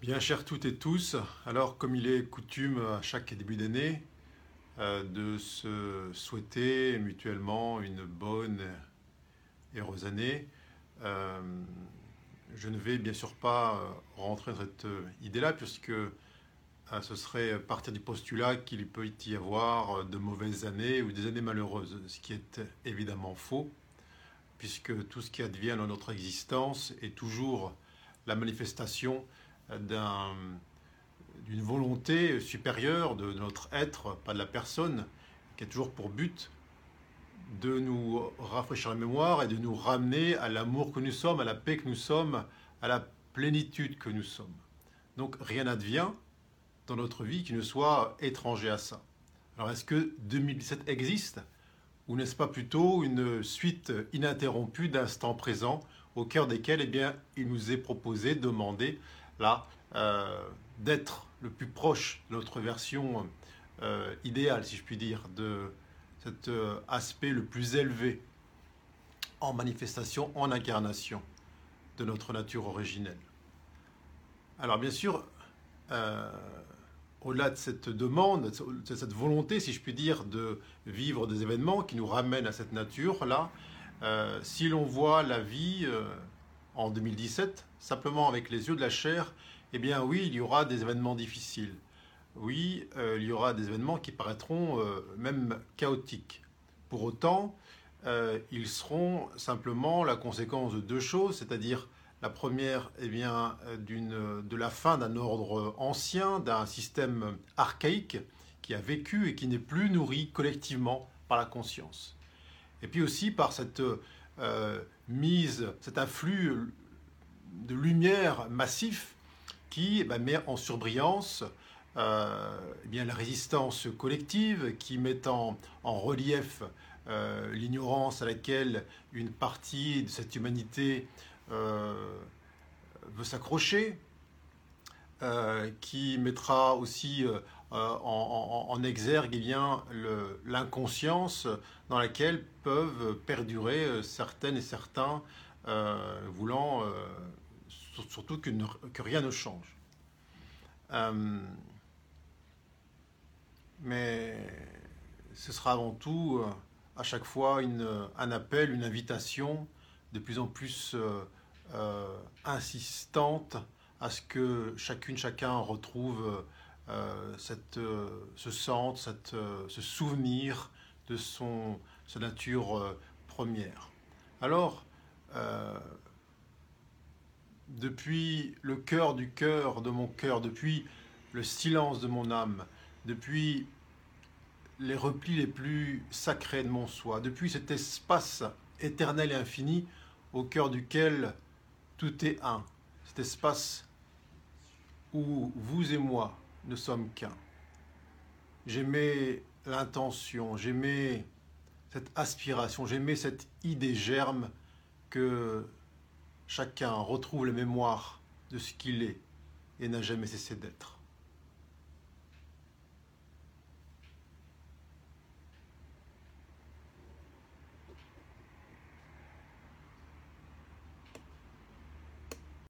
Bien chers toutes et tous, alors comme il est coutume à chaque début d'année euh, de se souhaiter mutuellement une bonne et heureuse année, euh, je ne vais bien sûr pas euh, rentrer dans cette idée-là puisque ce serait partir du postulat qu'il peut y avoir de mauvaises années ou des années malheureuses, ce qui est évidemment faux puisque tout ce qui advient dans notre existence est toujours la manifestation d'une volonté supérieure de, notre être, pas de la personne, qui a toujours pour but de nous rafraîchir la mémoire et de nous ramener à l'amour que nous sommes, à la paix que nous sommes, à la plénitude que nous sommes. Donc rien n'advient dans notre vie qui ne soit étranger à ça. Alors est-ce que 2017 existe ou n'est-ce pas plutôt une suite ininterrompue d'instants présents au cœur desquels eh bien, il nous est proposé, demandé là, euh, d'être le plus proche de notre version euh, idéale, si je puis dire, de cet euh, aspect le plus élevé en manifestation, en incarnation de notre nature originelle. Alors bien sûr, au-delà de cette demande, de cette volonté, si je puis dire, de vivre des événements qui nous ramènent à cette nature-là, si l'on voit la vie en 2017, simplement avec les yeux de la chair, eh bien oui, il y aura des événements difficiles. Oui, euh, il y aura des événements qui paraîtront euh, même chaotiques. Pour autant, euh, ils seront simplement la conséquence de deux choses, c'est-à-dire la première, eh bien, de la fin d'un ordre ancien, d'un système archaïque qui a vécu et qui n'est plus nourri collectivement par la conscience. Et puis aussi par cette mise, cet afflux de lumière massif qui eh ben, met en surbrillance euh, eh bien, la résistance collective, qui met en, relief euh, l'ignorance à laquelle une partie de cette humanité euh, veut s'accrocher, qui mettra aussi en, exergue eh l'inconscience dans laquelle peuvent perdurer certaines et certains voulant surtout que, rien ne change. Euh, mais ce sera avant tout, euh, à chaque fois, un appel, une invitation de plus en plus euh, insistante à ce que chacune, chacun retrouve cette, ce centre, cette, ce souvenir de son, sa nature première. Alors, depuis le cœur du cœur de mon cœur, depuis le silence de mon âme, depuis les replis les plus sacrés de mon soi, depuis cet espace éternel et infini au cœur duquel tout est un, cet espace où vous et moi ne sommes qu'un. J'aimais l'intention, j'aimais cette aspiration, j'aimais cette idée germe que chacun retrouve la mémoire de ce qu'il est et n'a jamais cessé d'être.